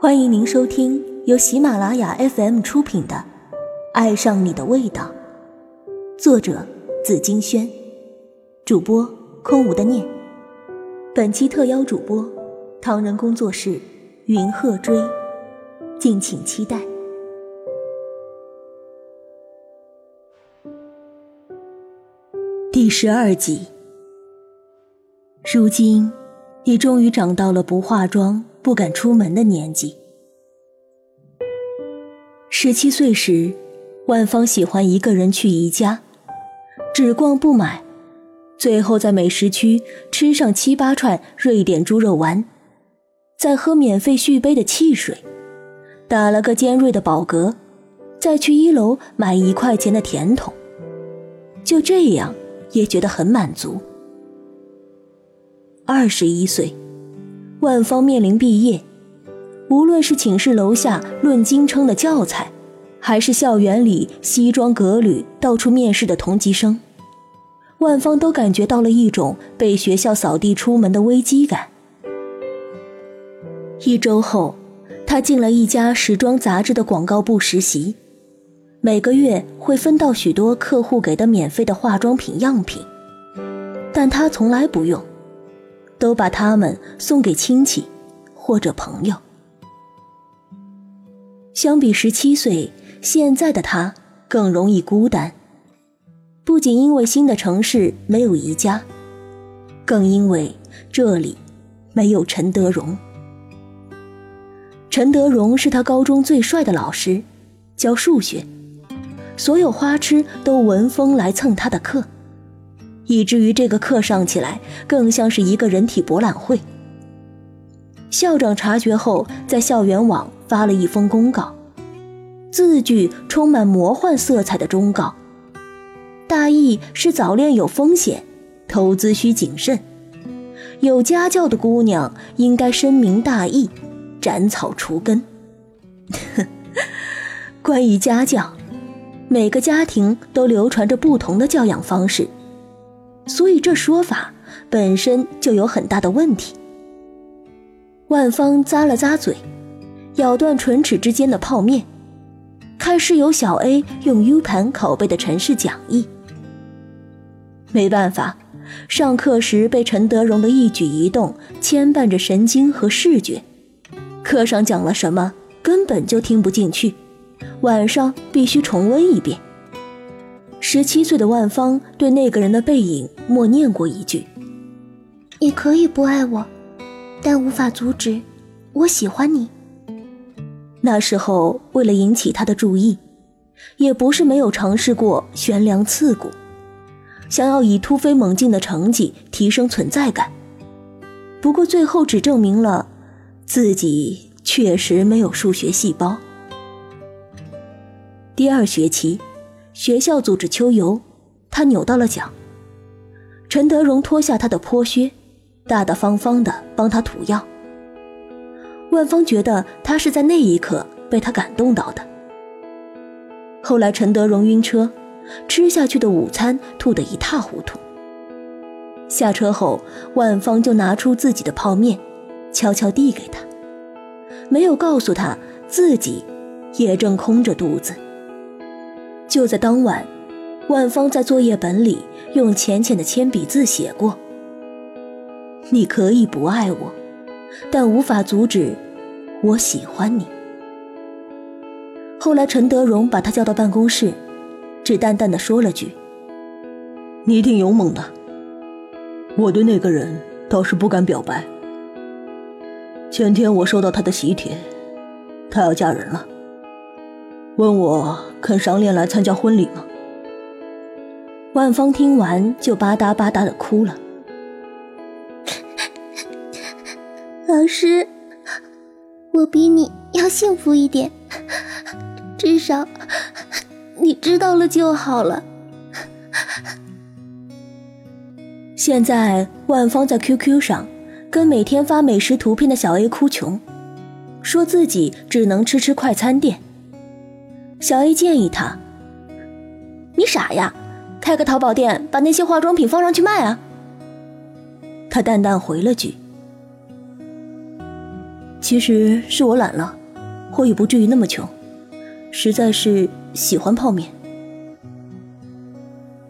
欢迎您收听由喜马拉雅 FM 出品的《爱上你的味道》，作者紫金轩，主播空无的念。本期特邀主播唐人工作室云鹤追，敬请期待。第十二集。如今，你终于长到了不化妆。不敢出门的年纪。十七岁时，万芳喜欢一个人去宜家，只逛不买，最后在美食区吃上七八串瑞典猪肉丸，再喝免费续杯的汽水，打了个尖锐的饱嗝，再去一楼买一块钱的甜筒，就这样也觉得很满足。二十一岁。万芳面临毕业，无论是寝室楼下论斤称的教材，还是校园里西装革履到处面试的同级生，万芳都感觉到了一种被学校扫地出门的危机感。一周后，她进了一家时装杂志的广告部实习，每个月会分到许多客户给的免费的化妆品样品，但她从来不用。都把它们送给亲戚或者朋友。相比十七岁，现在的他更容易孤单，不仅因为新的城市没有宜家，更因为这里没有陈德荣。陈德荣是他高中最帅的老师，教数学，所有花痴都闻风来蹭他的课。以至于这个课上起来更像是一个人体博览会。校长察觉后，在校园网发了一封公告，字句充满魔幻色彩的忠告，大意是早恋有风险，投资需谨慎，有家教的姑娘应该深明大义，斩草除根。关于家教，每个家庭都流传着不同的教养方式。所以这说法本身就有很大的问题。万芳咂了咂嘴，咬断唇齿之间的泡面，看室友小 A 用 U 盘拷贝的陈氏讲义。没办法，上课时被陈德荣的一举一动牵绊着神经和视觉，课上讲了什么根本就听不进去，晚上必须重温一遍。十七岁的万芳对那个人的背影默念过一句：“你可以不爱我，但无法阻止我喜欢你。”那时候为了引起他的注意，也不是没有尝试过悬梁刺股，想要以突飞猛进的成绩提升存在感。不过最后只证明了自己确实没有数学细胞。第二学期。学校组织秋游，他扭到了脚。陈德荣脱下他的坡靴，大大方方的帮他涂药。万芳觉得他是在那一刻被他感动到的。后来陈德荣晕车，吃下去的午餐吐得一塌糊涂。下车后，万芳就拿出自己的泡面，悄悄递给他，没有告诉他自己也正空着肚子。就在当晚，万芳在作业本里用浅浅的铅笔字写过：“你可以不爱我，但无法阻止我喜欢你。”后来陈德荣把他叫到办公室，只淡淡的说了句：“你挺勇猛的。我对那个人倒是不敢表白。前天我收到他的喜帖，他要嫁人了。”问我肯赏脸来参加婚礼吗？万芳听完就吧嗒吧嗒的哭了。老师，我比你要幸福一点，至少你知道了就好了。现在万芳在 QQ 上跟每天发美食图片的小 A 哭穷，说自己只能吃吃快餐店。小 A 建议他：“你傻呀，开个淘宝店，把那些化妆品放上去卖啊。”他淡淡回了句：“其实是我懒了，或也不至于那么穷，实在是喜欢泡面。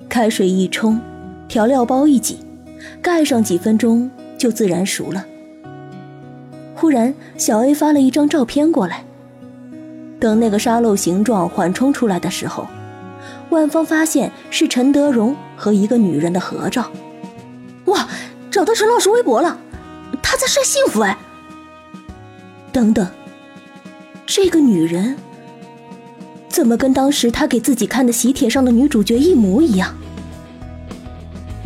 开水一冲，调料包一挤，盖上几分钟就自然熟了。忽然，小 A 发了一张照片过来。等那个沙漏形状缓冲出来的时候，万芳发现是陈德荣和一个女人的合照。哇，找到陈老师微博了，他在晒幸福哎！等等，这个女人怎么跟当时他给自己看的喜帖上的女主角一模一样？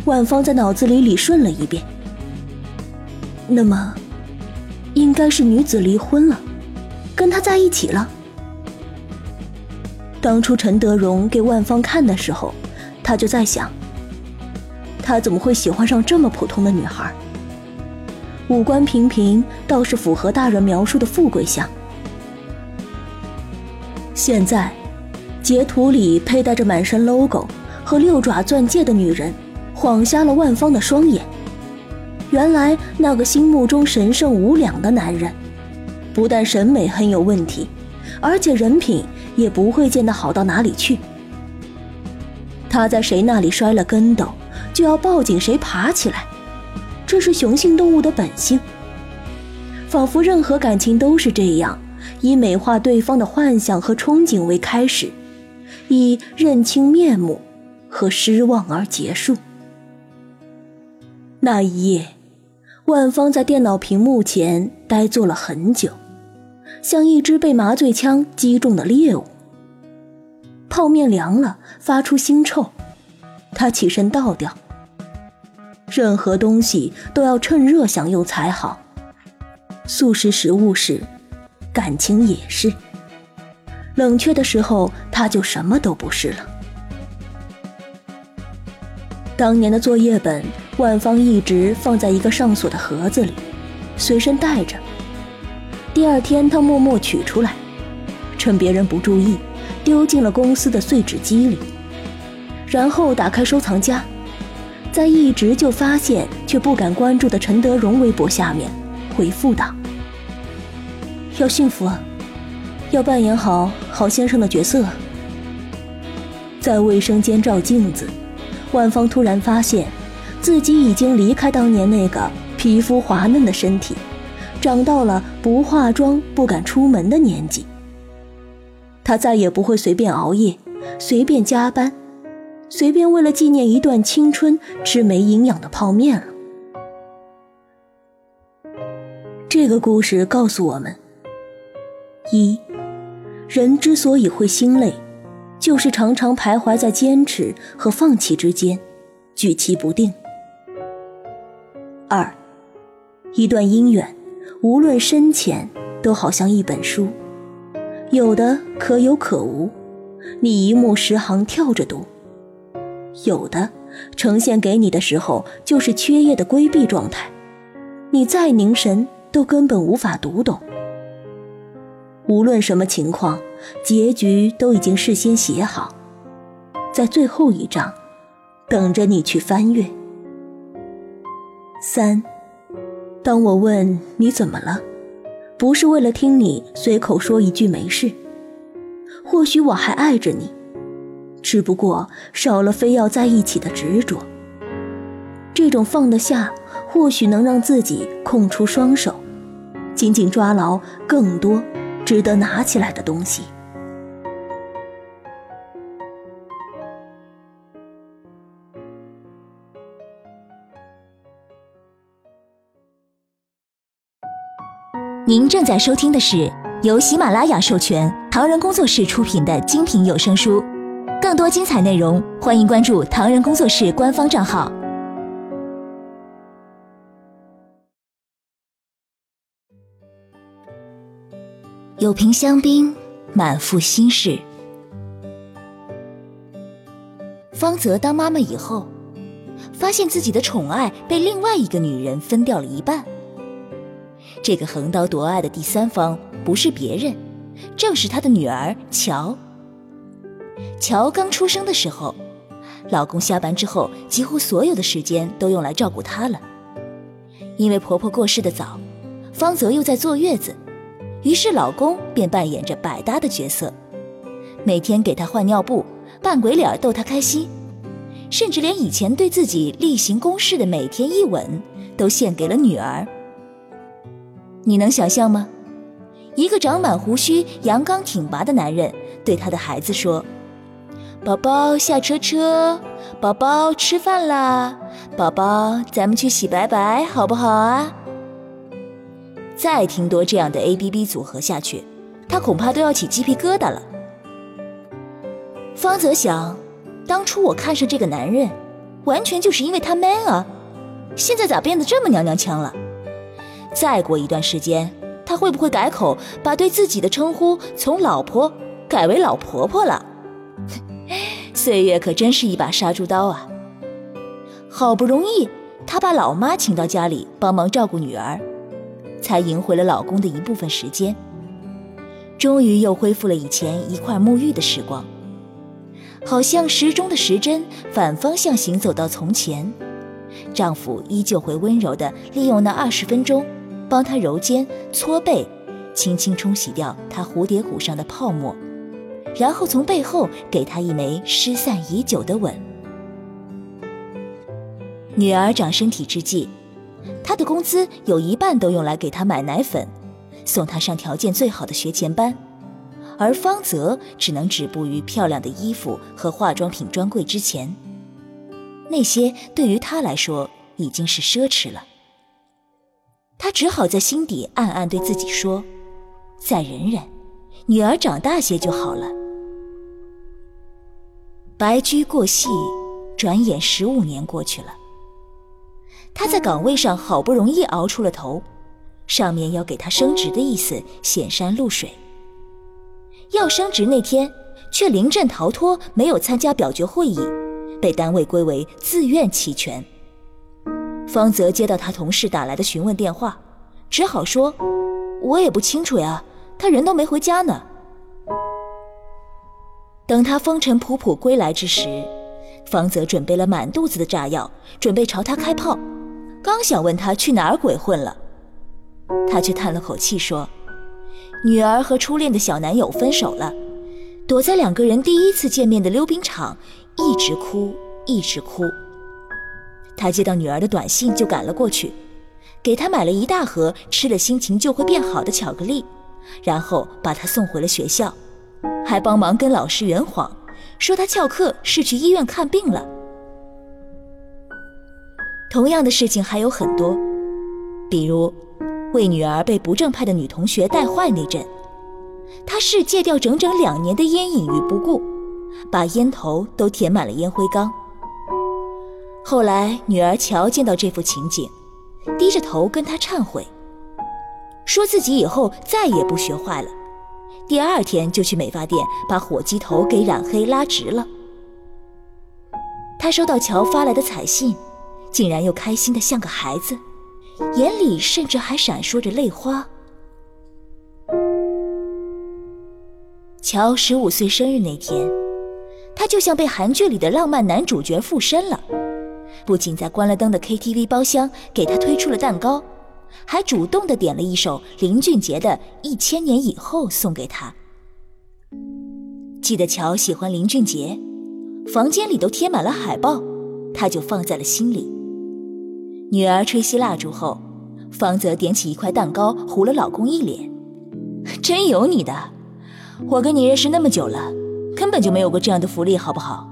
万芳在脑子里理顺了一遍，那么应该是女子离婚了，跟他在一起了。当初陈德容给万芳看的时候，他就在想，他怎么会喜欢上这么普通的女孩？五官平平，倒是符合大人描述的富贵相。现在，截图里佩戴着满身 logo 和六爪钻戒的女人，晃瞎了万芳的双眼。原来，那个心目中神圣无两的男人，不但审美很有问题，而且人品。也不会见得好到哪里去。他在谁那里摔了跟斗，就要抱紧谁爬起来，这是雄性动物的本性。仿佛任何感情都是这样，以美化对方的幻想和憧憬为开始，以认清面目和失望而结束。那一夜，万芳在电脑屏幕前呆坐了很久。像一只被麻醉枪击中的猎物。泡面凉了，发出腥臭，他起身倒掉。任何东西都要趁热享用才好，素食食物是，感情也是。冷却的时候，他就什么都不是了。当年的作业本，万芳一直放在一个上锁的盒子里，随身带着。第二天，他默默取出来，趁别人不注意，丢进了公司的碎纸机里。然后打开收藏夹，在一直就发现却不敢关注的陈德容微博下面回复道：“要幸福，要扮演好好先生的角色。”在卫生间照镜子，万芳突然发现，自己已经离开当年那个皮肤滑嫩的身体。长到了不化妆不敢出门的年纪，他再也不会随便熬夜，随便加班，随便为了纪念一段青春吃没营养的泡面了。这个故事告诉我们：一，人之所以会心累，就是常常徘徊在坚持和放弃之间，举棋不定；二，一段姻缘。无论深浅，都好像一本书，有的可有可无，你一目十行跳着读；有的呈现给你的时候，就是缺页的规避状态，你再凝神都根本无法读懂。无论什么情况，结局都已经事先写好，在最后一章，等着你去翻阅。三。当我问你怎么了，不是为了听你随口说一句没事。或许我还爱着你，只不过少了非要在一起的执着。这种放得下，或许能让自己空出双手，紧紧抓牢更多值得拿起来的东西。您正在收听的是由喜马拉雅授权、唐人工作室出品的精品有声书。更多精彩内容，欢迎关注唐人工作室官方账号。有瓶香槟，满腹心事。方泽当妈妈以后，发现自己的宠爱被另外一个女人分掉了一半。这个横刀夺爱的第三方不是别人，正是她的女儿乔。乔刚出生的时候，老公下班之后，几乎所有的时间都用来照顾她了。因为婆婆过世的早，方泽又在坐月子，于是老公便扮演着百搭的角色，每天给她换尿布，扮鬼脸逗她开心，甚至连以前对自己例行公事的每天一吻，都献给了女儿。你能想象吗？一个长满胡须、阳刚挺拔的男人对他的孩子说：“宝宝下车车，宝宝吃饭啦，宝宝咱们去洗白白好不好啊？”再听多这样的 A B B 组合下去，他恐怕都要起鸡皮疙瘩了。方泽想，当初我看上这个男人，完全就是因为他 man 啊，现在咋变得这么娘娘腔了？再过一段时间，他会不会改口，把对自己的称呼从老婆改为老婆婆了？岁月可真是一把杀猪刀啊！好不容易，他把老妈请到家里帮忙照顾女儿，才赢回了老公的一部分时间，终于又恢复了以前一块沐浴的时光。好像时钟的时针反方向行走到从前，丈夫依旧会温柔地利用那二十分钟。帮他揉肩、搓背，轻轻冲洗掉他蝴蝶骨上的泡沫，然后从背后给他一枚失散已久的吻。女儿长身体之际，她的工资有一半都用来给她买奶粉，送她上条件最好的学前班，而方泽只能止步于漂亮的衣服和化妆品专柜之前。那些对于他来说已经是奢侈了。他只好在心底暗暗对自己说：“再忍忍，女儿长大些就好了。”白驹过隙，转眼十五年过去了。他在岗位上好不容易熬出了头，上面要给他升职的意思显山露水。要升职那天，却临阵逃脱，没有参加表决会议，被单位归为自愿弃权。方泽接到他同事打来的询问电话，只好说：“我也不清楚呀，他人都没回家呢。”等他风尘仆仆归来之时，方泽准备了满肚子的炸药，准备朝他开炮。刚想问他去哪儿鬼混了，他却叹了口气说：“女儿和初恋的小男友分手了，躲在两个人第一次见面的溜冰场，一直哭，一直哭。”他接到女儿的短信，就赶了过去，给她买了一大盒吃了心情就会变好的巧克力，然后把她送回了学校，还帮忙跟老师圆谎，说他翘课是去医院看病了。同样的事情还有很多，比如为女儿被不正派的女同学带坏那阵，他是戒掉整整两年的烟瘾于不顾，把烟头都填满了烟灰缸。后来，女儿乔见到这幅情景，低着头跟他忏悔，说自己以后再也不学坏了。第二天就去美发店把火鸡头给染黑拉直了。他收到乔发来的彩信，竟然又开心的像个孩子，眼里甚至还闪烁着泪花。乔十五岁生日那天，他就像被韩剧里的浪漫男主角附身了。不仅在关了灯的 KTV 包厢给他推出了蛋糕，还主动的点了一首林俊杰的《一千年以后》送给他。记得乔喜欢林俊杰，房间里都贴满了海报，他就放在了心里。女儿吹熄蜡烛后，方泽点起一块蛋糕，糊了老公一脸：“真有你的！我跟你认识那么久了，根本就没有过这样的福利，好不好？”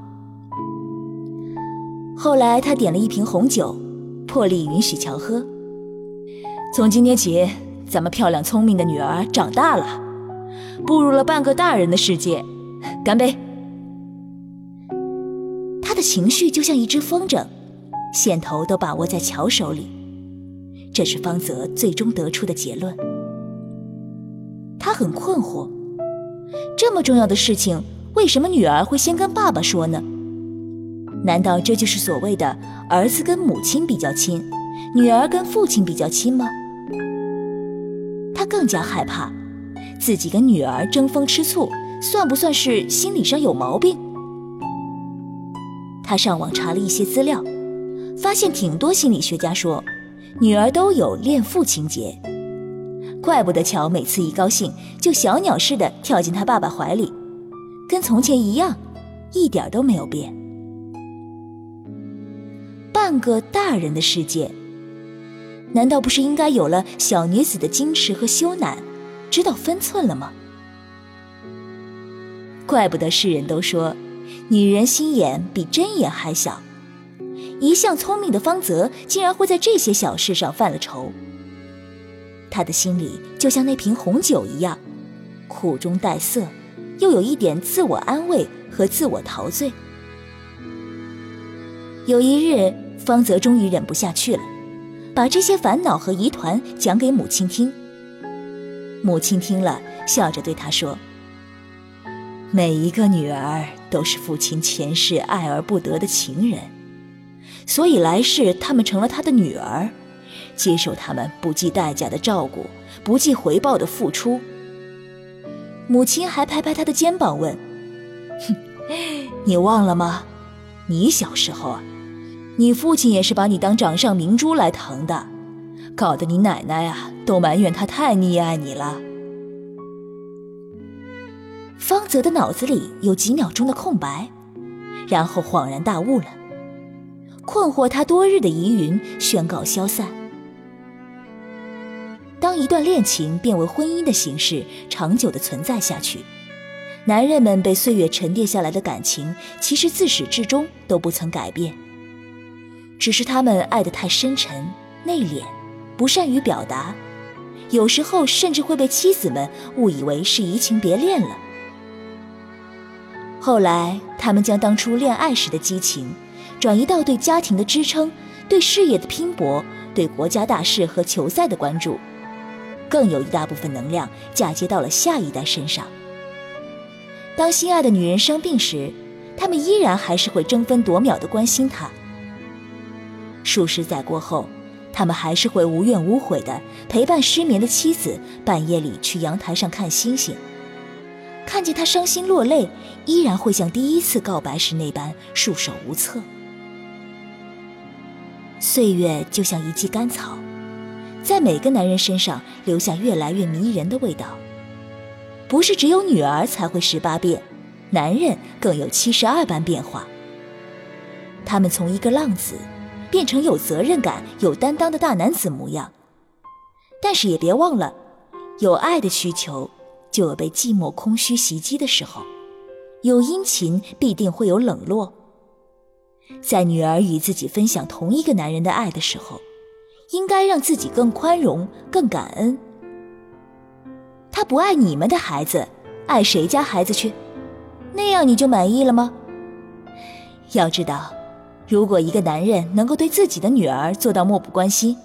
后来，他点了一瓶红酒，破例允许乔喝。从今天起，咱们漂亮聪明的女儿长大了，步入了半个大人的世界。干杯！他的情绪就像一只风筝，线头都把握在乔手里。这是方泽最终得出的结论。他很困惑，这么重要的事情，为什么女儿会先跟爸爸说呢？难道这就是所谓的儿子跟母亲比较亲，女儿跟父亲比较亲吗？他更加害怕，自己跟女儿争风吃醋，算不算是心理上有毛病？他上网查了一些资料，发现挺多心理学家说，女儿都有恋父情节，怪不得乔每次一高兴就小鸟似的跳进他爸爸怀里，跟从前一样，一点都没有变。半个大人的世界，难道不是应该有了小女子的矜持和羞赧，知道分寸了吗？怪不得世人都说，女人心眼比针眼还小。一向聪明的方泽，竟然会在这些小事上犯了愁。他的心里就像那瓶红酒一样，苦中带涩，又有一点自我安慰和自我陶醉。有一日，方泽终于忍不下去了，把这些烦恼和疑团讲给母亲听。母亲听了，笑着对他说：“每一个女儿都是父亲前世爱而不得的情人。”所以来世，他们成了他的女儿，接受他们不计代价的照顾，不计回报的付出。母亲还拍拍他的肩膀问：“哼，你忘了吗？你小时候啊，你父亲也是把你当掌上明珠来疼的，搞得你奶奶啊都埋怨他太溺爱你了。”方泽的脑子里有几秒钟的空白，然后恍然大悟了。困惑他多日的疑云宣告消散。当一段恋情变为婚姻的形式，长久的存在下去，男人们被岁月沉淀下来的感情，其实自始至终都不曾改变，只是他们爱得太深沉、内敛，不善于表达，有时候甚至会被妻子们误以为是移情别恋了。后来，他们将当初恋爱时的激情。转移到对家庭的支撑、对事业的拼搏、对国家大事和球赛的关注，更有一大部分能量嫁接到了下一代身上。当心爱的女人生病时，他们依然还是会争分夺秒地关心她。数十载过后，他们还是会无怨无悔地陪伴失眠的妻子，半夜里去阳台上看星星，看见她伤心落泪，依然会像第一次告白时那般束手无策。岁月就像一剂甘草，在每个男人身上留下越来越迷人的味道。不是只有女儿才会十八变，男人更有七十二般变化。他们从一个浪子，变成有责任感、有担当的大男子模样。但是也别忘了，有爱的需求，就有被寂寞空虚袭击的时候；有殷勤，必定会有冷落。在女儿与自己分享同一个男人的爱的时候，应该让自己更宽容、更感恩。他不爱你们的孩子，爱谁家孩子去？那样你就满意了吗？要知道，如果一个男人能够对自己的女儿做到漠不关心，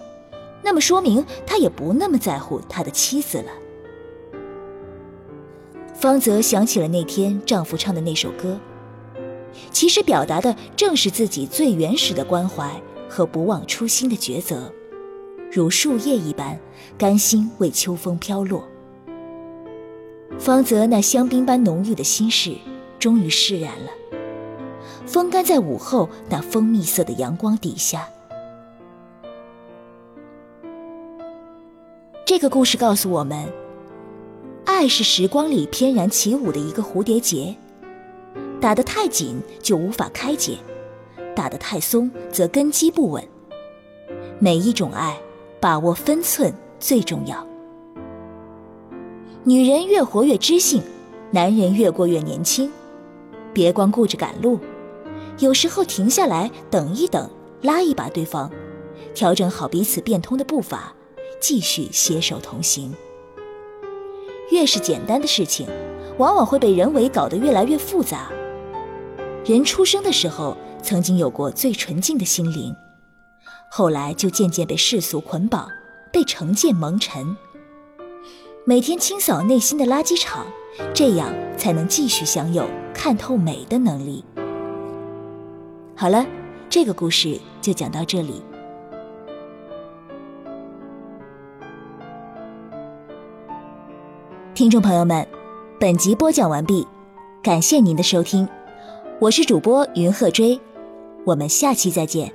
那么说明他也不那么在乎他的妻子了。方泽想起了那天丈夫唱的那首歌。其实表达的正是自己最原始的关怀和不忘初心的抉择，如树叶一般，甘心为秋风飘落。方泽那香槟般浓郁的心事，终于释然了，风干在午后那蜂蜜色的阳光底下。这个故事告诉我们，爱是时光里翩然起舞的一个蝴蝶结。打得太紧就无法开解，打得太松则根基不稳。每一种爱，把握分寸最重要。女人越活越知性，男人越过越年轻。别光顾着赶路，有时候停下来等一等，拉一把对方，调整好彼此变通的步伐，继续携手同行。越是简单的事情，往往会被人为搞得越来越复杂。人出生的时候，曾经有过最纯净的心灵，后来就渐渐被世俗捆绑，被成见蒙尘。每天清扫内心的垃圾场，这样才能继续享有看透美的能力。好了，这个故事就讲到这里。听众朋友们，本集播讲完毕，感谢您的收听。我是主播云鹤追，我们下期再见。